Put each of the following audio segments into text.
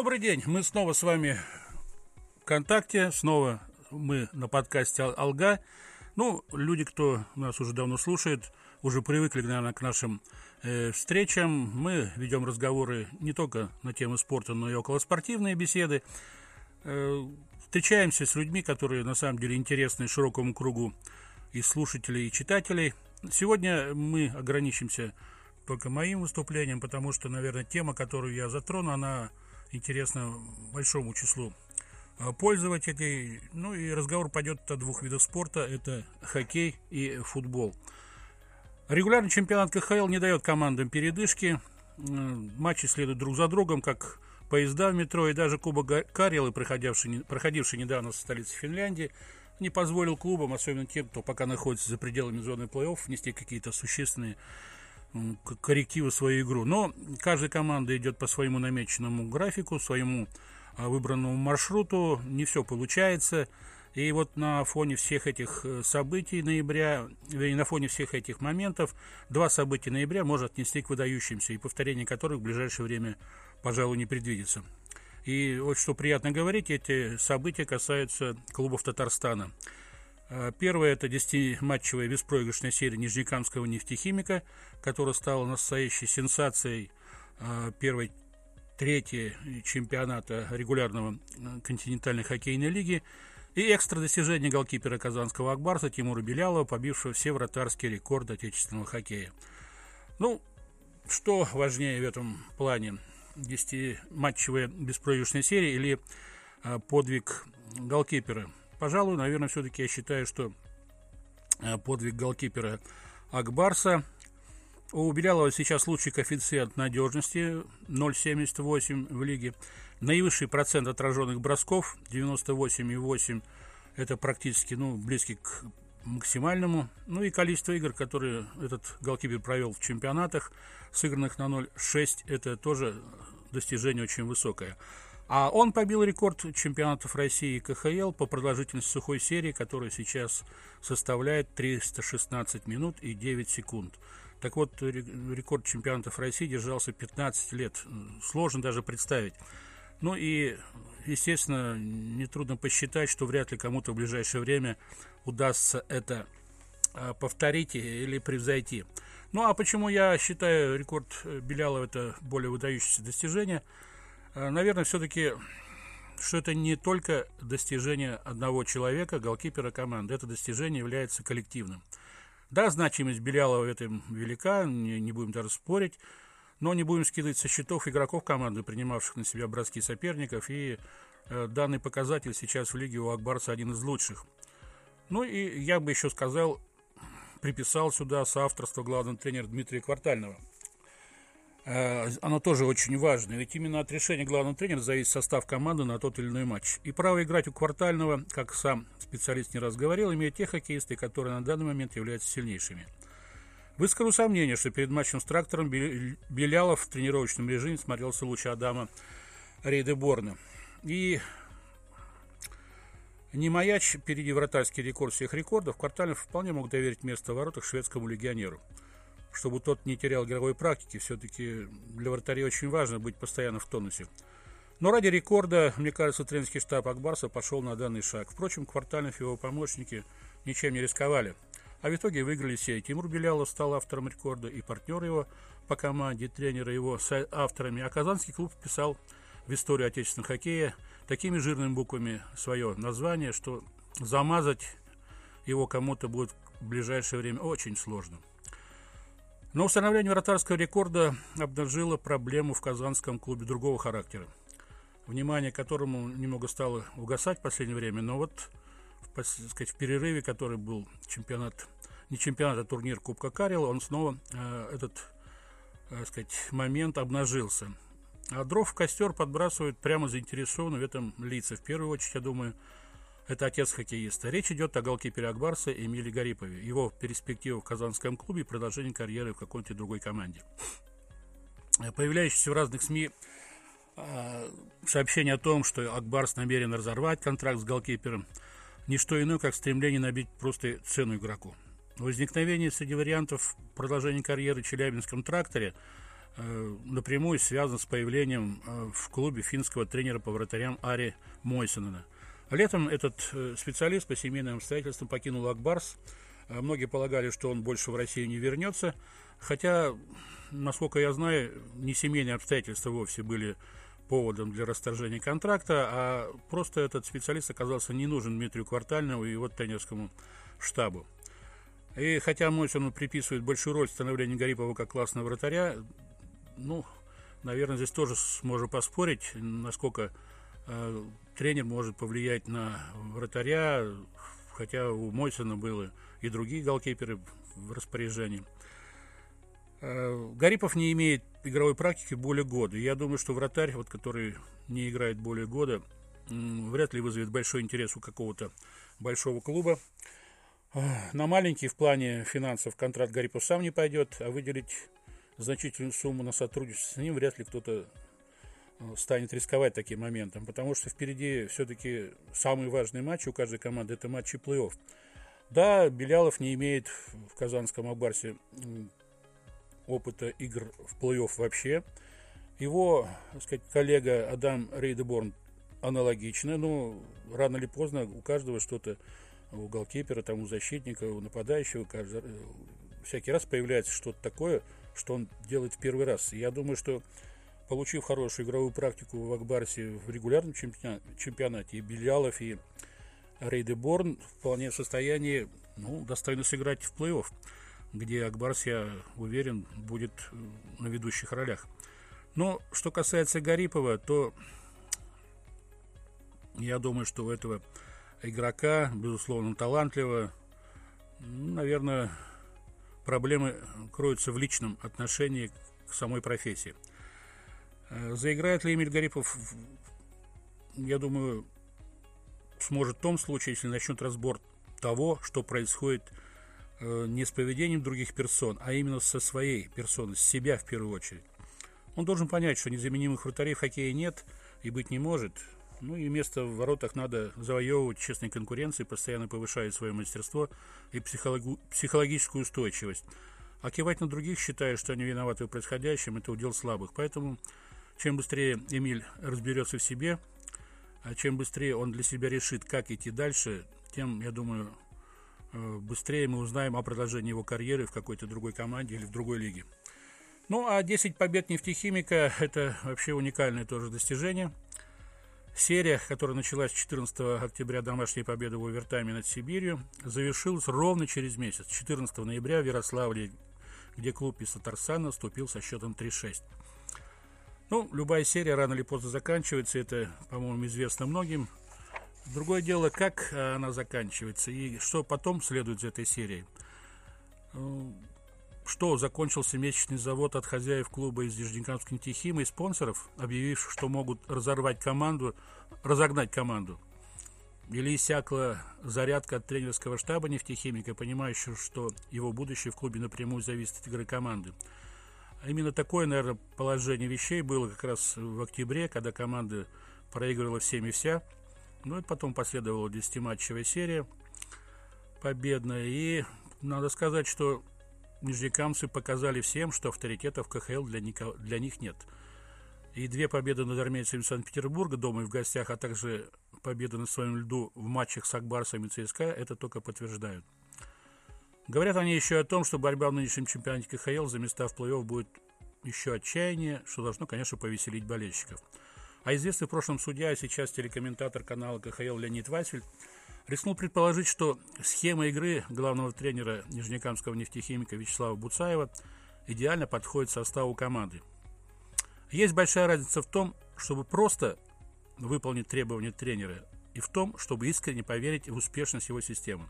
Добрый день, мы снова с вами ВКонтакте, снова мы на подкасте «Алга». Ну, люди, кто нас уже давно слушает, уже привыкли, наверное, к нашим э, встречам. Мы ведем разговоры не только на темы спорта, но и околоспортивные беседы. Э, встречаемся с людьми, которые на самом деле интересны широкому кругу и слушателей, и читателей. Сегодня мы ограничимся только моим выступлением, потому что, наверное, тема, которую я затрону, она интересна большому числу а, пользователей. Ну и разговор пойдет о двух видах спорта. Это хоккей и футбол. Регулярный чемпионат КХЛ не дает командам передышки. Матчи следуют друг за другом, как поезда в метро. И даже Кубок Карелы, проходивший, проходивший недавно в столице Финляндии, не позволил клубам, особенно тем, кто пока находится за пределами зоны плей-офф, внести какие-то существенные коррективы свою игру. Но каждая команда идет по своему намеченному графику, своему а, выбранному маршруту. Не все получается. И вот на фоне всех этих э, событий ноября, и на фоне всех этих моментов, два события ноября можно отнести к выдающимся, и повторение которых в ближайшее время, пожалуй, не предвидится. И вот что приятно говорить, эти события касаются клубов Татарстана. Э, первое – это 10-матчевая беспроигрышная серия Нижнекамского нефтехимика, которая стала настоящей сенсацией э, первой трети чемпионата регулярного э, континентальной хоккейной лиги и экстра достижение голкипера казанского Акбарса Тимура Белялова, побившего все вратарские рекорды отечественного хоккея. Ну, что важнее в этом плане? 10-матчевая беспроигрышная серия или подвиг голкипера – Пожалуй, наверное, все-таки я считаю, что э, подвиг голкипера Акбарса. У Белялова сейчас лучший коэффициент надежности 0,78 в лиге. Наивысший процент отраженных бросков 98,8. Это практически ну, близкий к максимальному. Ну и количество игр, которые этот голкипер провел в чемпионатах, сыгранных на 0,6, это тоже достижение очень высокое. А он побил рекорд чемпионатов России и КХЛ по продолжительности сухой серии, которая сейчас составляет 316 минут и 9 секунд. Так вот, рекорд чемпионатов России держался 15 лет. Сложно даже представить. Ну и, естественно, нетрудно посчитать, что вряд ли кому-то в ближайшее время удастся это а, повторить или превзойти. Ну а почему я считаю рекорд Белялова это более выдающееся достижение – наверное, все-таки, что это не только достижение одного человека, голкипера команды, это достижение является коллективным. Да, значимость Белялова в этом велика, не, не будем даже спорить, но не будем скидывать со счетов игроков команды, принимавших на себя броски соперников, и э, данный показатель сейчас в лиге у Акбарса один из лучших. Ну и я бы еще сказал, приписал сюда соавторство главного тренера Дмитрия Квартального – Э, оно тоже очень важно. Ведь именно от решения главного тренера зависит состав команды на тот или иной матч. И право играть у квартального, как сам специалист не раз говорил, имеют те хоккеисты, которые на данный момент являются сильнейшими. Выскажу сомнение, что перед матчем с трактором Белялов в тренировочном режиме смотрелся лучше Адама Рейдеборна. И не маяч впереди вратарский рекорд всех рекордов, Квартальный вполне мог доверить место в воротах шведскому легионеру чтобы тот не терял игровой практики. Все-таки для вратарей очень важно быть постоянно в тонусе. Но ради рекорда, мне кажется, тренерский штаб Акбарса пошел на данный шаг. Впрочем, Квартальнов и его помощники ничем не рисковали. А в итоге выиграли все. Тимур Белялов стал автором рекорда, и партнер его по команде, тренеры его с авторами. А Казанский клуб вписал в историю отечественного хоккея такими жирными буквами свое название, что замазать его кому-то будет в ближайшее время очень сложно. Но установление вратарского рекорда обнажило проблему в казанском клубе другого характера, внимание которому немного стало угасать в последнее время, но вот в, сказать, в перерыве, который был чемпионат, не чемпионат, а турнир Кубка Карела, он снова э, этот э, сказать, момент обнажился. А дров в костер подбрасывают прямо заинтересованно в этом лица. В первую очередь, я думаю, это отец хоккеиста. Речь идет о голкипере Акбарса Эмиле Гарипове. Его перспектива в казанском клубе и продолжение карьеры в какой-то другой команде. Появляющиеся в разных СМИ э, сообщение о том, что Акбарс намерен разорвать контракт с голкипером, не что иное, как стремление набить просто цену игроку. Возникновение среди вариантов продолжения карьеры в Челябинском тракторе э, напрямую связан с появлением э, в клубе финского тренера по вратарям Ари Мойсенена. Летом этот э, специалист по семейным обстоятельствам покинул Акбарс. Э, многие полагали, что он больше в Россию не вернется, хотя, насколько я знаю, не семейные обстоятельства вовсе были поводом для расторжения контракта, а просто этот специалист оказался не нужен Дмитрию Квартальнову и его тренерскому штабу. И хотя Мойсону приписывает большую роль становления Гарипова как классного вратаря, ну, наверное, здесь тоже сможем поспорить, насколько э, тренер может повлиять на вратаря, хотя у Мойсона было и другие голкиперы в распоряжении. Э, Гарипов не имеет игровой практики более года. Я думаю, что вратарь, вот, который не играет более года, вряд ли вызовет большой интерес у какого-то большого клуба. На маленький в плане финансов контракт Гарипов сам не пойдет, а выделить значительную сумму на сотрудничество с ним вряд ли кто-то э, станет рисковать таким моментом, потому что впереди все-таки самый важный матч у каждой команды – это матчи плей-офф. Да, Белялов не имеет в Казанском Абарсе опыта игр в плей-офф вообще. Его, так сказать, коллега Адам Рейдеборн аналогично, но рано или поздно у каждого что-то, у голкипера, там, у защитника, у нападающего, каждый, всякий раз появляется что-то такое, что он делает в первый раз. Я думаю, что получив хорошую игровую практику в Акбарсе в регулярном чемпионате, и Белялов, и Рейдеборн вполне в состоянии ну, достойно сыграть в плей-офф где Акбарс, я уверен, будет э, на ведущих ролях. Но что касается Гарипова, то я думаю, что у этого игрока, безусловно, талантливо, наверное, проблемы кроются в личном отношении к самой профессии. Э, заиграет ли Эмиль Гарипов, я думаю, сможет в том случае, если начнет разбор того, что происходит Э, не с поведением других персон, а именно со своей персоной, с себя в первую очередь. Он должен понять, что незаменимых вратарей в хоккее нет и быть не может. Ну и место в воротах надо завоевывать честной конкуренцией, постоянно повышая свое мастерство и психологу- психологическую устойчивость. А кивать на других, считая, что они виноваты в происходящем, это удел слабых. Поэтому чем быстрее Эмиль разберется в себе, а чем быстрее он для себя решит, как идти дальше, тем, я думаю, Э, быстрее мы узнаем о продолжении его карьеры в какой-то другой команде или в другой лиге. Ну, а 10 побед нефтехимика – это вообще уникальное тоже достижение. Серия, которая началась 14 октября домашней победы в овертайме над Сибирью, завершилась ровно через месяц, 14 ноября в Ярославле, где клуб из Татарстана вступил со счетом 3-6. Ну, любая серия рано или поздно заканчивается, это, по-моему, известно многим. Другое дело, как э, она заканчивается и что потом следует за этой серией. Э, что, закончился месячный завод от хозяев клуба из Нижнекамска нефтехима и спонсоров, объявивших, что могут разорвать команду, разогнать команду? Или иссякла зарядка от тренерского штаба нефтехимика, понимающего, что его будущее в клубе напрямую зависит от игры команды? А именно такое, наверное, положение вещей было как раз в октябре, когда команда проигрывала всеми вся – ну и потом последовала 10-матчевая серия победная. И надо сказать, что нижнекамцы показали всем, что авторитетов КХЛ для, никого, для них нет. И две победы над армейцами Санкт-Петербурга дома и в гостях, а также победа на своем льду в матчах с Акбарсом и ЦСКА это только подтверждают. Говорят они еще о том, что борьба в нынешнем чемпионате КХЛ за места в плей-офф будет еще отчаяние, что должно, конечно, повеселить болельщиков. А известный в прошлом судья, а сейчас телекомментатор канала КХЛ Леонид Василь рискнул предположить, что схема игры главного тренера нижнекамского нефтехимика Вячеслава Буцаева идеально подходит составу команды. Есть большая разница в том, чтобы просто выполнить требования тренера, и в том, чтобы искренне поверить в успешность его системы.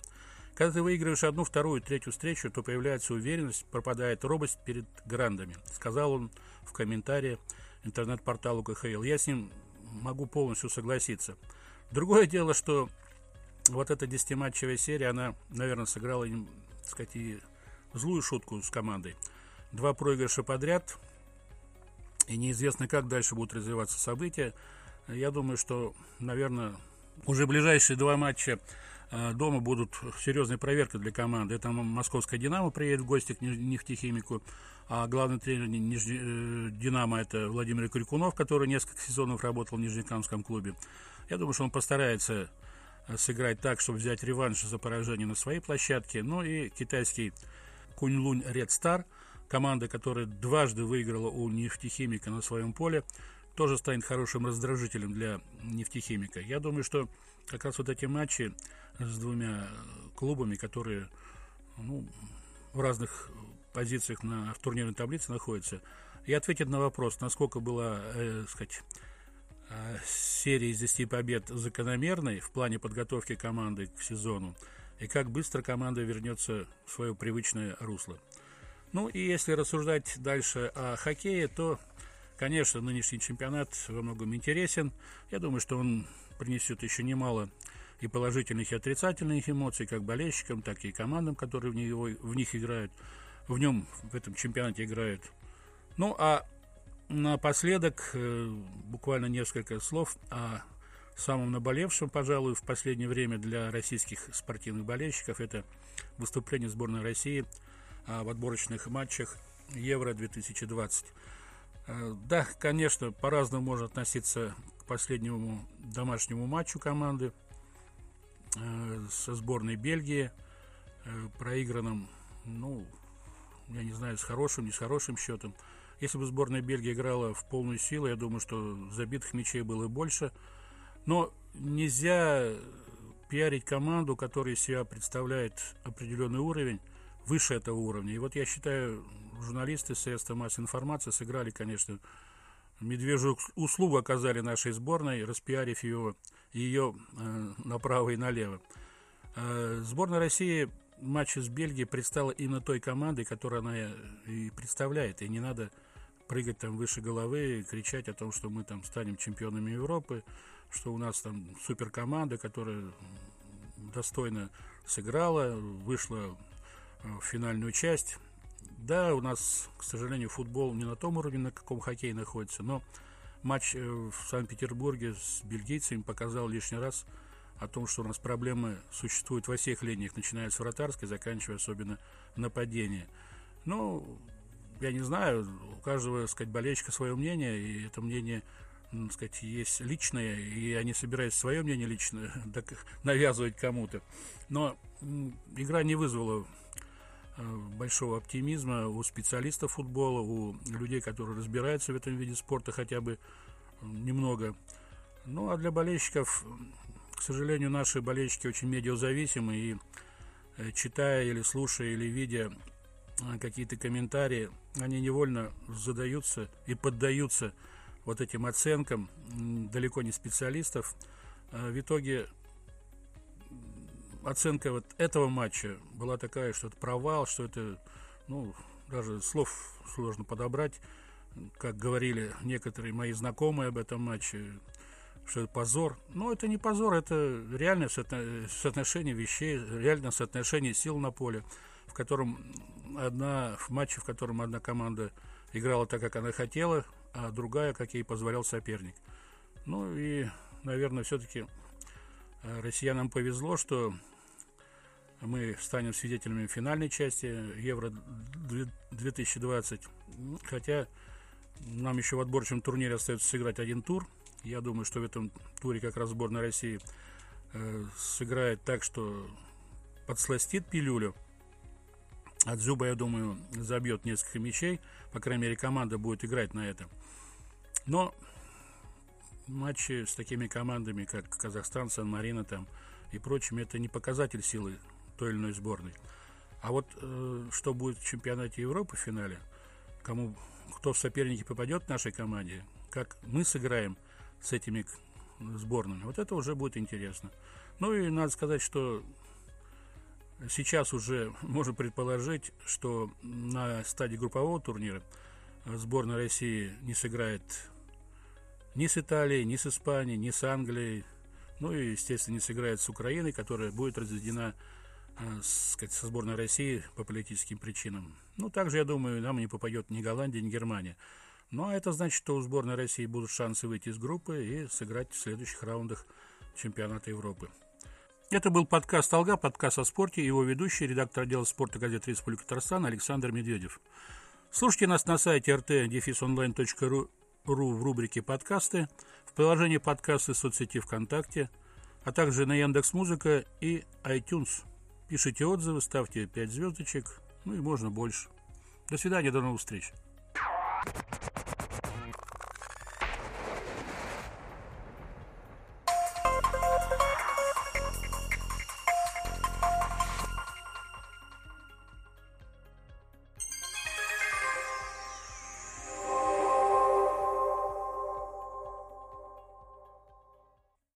Когда ты выигрываешь одну, вторую, третью встречу, то появляется уверенность, пропадает робость перед грандами, сказал он в комментарии интернет-порталу КХЛ. Я с ним могу полностью согласиться. Другое дело, что вот эта десятиматчевая серия, она, наверное, сыграла, так сказать, и злую шутку с командой. Два проигрыша подряд, и неизвестно, как дальше будут развиваться события. Я думаю, что, наверное, уже ближайшие два матча дома будут серьезной проверкой для команды. Это московская «Динамо» приедет в гости к нефтехимику, а главный тренер э, «Динамо» это Владимир Крикунов, который несколько сезонов работал в Нижнекамском клубе. Я думаю, что он постарается сыграть так, чтобы взять реванш за поражение на своей площадке. Ну и китайский Куньлунь Ред Стар, команда, которая дважды выиграла у нефтехимика на своем поле, тоже станет хорошим раздражителем для нефтехимика. Я думаю, что как раз вот эти матчи с двумя клубами, которые ну, в разных позициях на, в турнирной таблице находятся, и ответит на вопрос, насколько была, э, сказать, э, серия из 10 побед закономерной в плане подготовки команды к сезону, и как быстро команда вернется в свое привычное русло. Ну и если рассуждать дальше о хоккее, то Конечно, нынешний чемпионат во многом интересен. Я думаю, что он принесет еще немало и положительных, и отрицательных эмоций, как болельщикам, так и командам, которые в, него, в них играют. В нем, в этом чемпионате играют. Ну, а напоследок, э, буквально несколько слов о самом наболевшем, пожалуй, в последнее время для российских спортивных болельщиков. Это выступление сборной России а, в отборочных матчах Евро-2020. Э, да, конечно, по-разному можно относиться к последнему домашнему матчу команды э, со сборной Бельгии, э, проигранным, ну, я не знаю, с хорошим, не с хорошим счетом. Если бы сборная Бельгии играла в полную силу, я думаю, что забитых мячей было больше. Но нельзя пиарить команду, которая себя представляет определенный уровень, выше этого уровня. И вот я считаю, журналисты средства массовой информации сыграли, конечно, медвежью услугу оказали нашей сборной, распиарив ее, ее э, направо и налево. Э, сборная России в матче с Бельгией предстала именно той командой, которую она и представляет. И не надо прыгать там выше головы кричать о том, что мы там станем чемпионами Европы, что у нас там суперкоманда, которая достойно сыграла, вышла в финальную часть. Да, у нас, к сожалению, футбол не на том уровне, на каком хоккей находится, но матч э, в Санкт-Петербурге с бельгийцами показал лишний раз о том, что у нас проблемы существуют во всех линиях, начиная с вратарской, заканчивая особенно нападение. Ну, я не знаю, у каждого, сказать, болельщика свое мнение, и это мнение, так сказать, есть личное, и я не собираюсь свое мнение личное навязывать кому-то. Но игра не вызвала Э, большого оптимизма у специалистов футбола, у людей, которые разбираются в этом виде спорта хотя бы э, немного. Ну, а для болельщиков, к сожалению, наши болельщики очень медиазависимы, и э, читая или слушая, или видя какие-то комментарии, они невольно задаются и поддаются вот этим оценкам далеко не специалистов. В итоге оценка вот этого матча была такая, что это провал, что это, ну, даже слов сложно подобрать, как говорили некоторые мои знакомые об этом матче, что это позор. Но это не позор, это реальное соотношение вещей, реальное соотношение сил на поле, в котором одна, в матче, в котором одна команда играла так, как она хотела, а другая, как ей позволял соперник. Ну и, наверное, все-таки россиянам повезло, что мы станем свидетелями финальной части Евро 2020. Хотя нам еще в отборочном турнире остается сыграть один тур. Я думаю, что в этом туре как раз сборная России э, сыграет так, что подсластит пилюлю. От Зуба, я думаю, забьет несколько мячей. По крайней мере, команда будет играть на это. Но матчи с такими командами, как Казахстан, Сан-Марина там и прочими, это не показатель силы той или иной сборной. А вот э, что будет в чемпионате Европы в финале, кому, кто в соперники попадет нашей команде, как мы сыграем с этими сборными, вот это уже будет интересно. Ну и надо сказать, что сейчас уже можно предположить, что на стадии группового турнира сборная России не сыграет ни с Италией, ни с Испанией, ни с Англией, ну и, естественно, не сыграет с Украиной, которая будет разведена Э, сказать, со сборной России по политическим причинам. Ну, также, я думаю, нам не попадет ни Голландия, ни Германия. Ну, а это значит, что у сборной России будут шансы выйти из группы и сыграть в следующих раундах чемпионата Европы. Это был подкаст «Алга», подкаст о спорте, его ведущий, редактор отдела спорта газеты Республика Татарстан Александр Медведев. Слушайте нас на сайте rt-online.ru в рубрике «Подкасты», в приложении подкасты соцсети ВКонтакте, а также на Яндекс Музыка и iTunes. Пишите отзывы, ставьте 5 звездочек, ну и можно больше. До свидания, до новых встреч.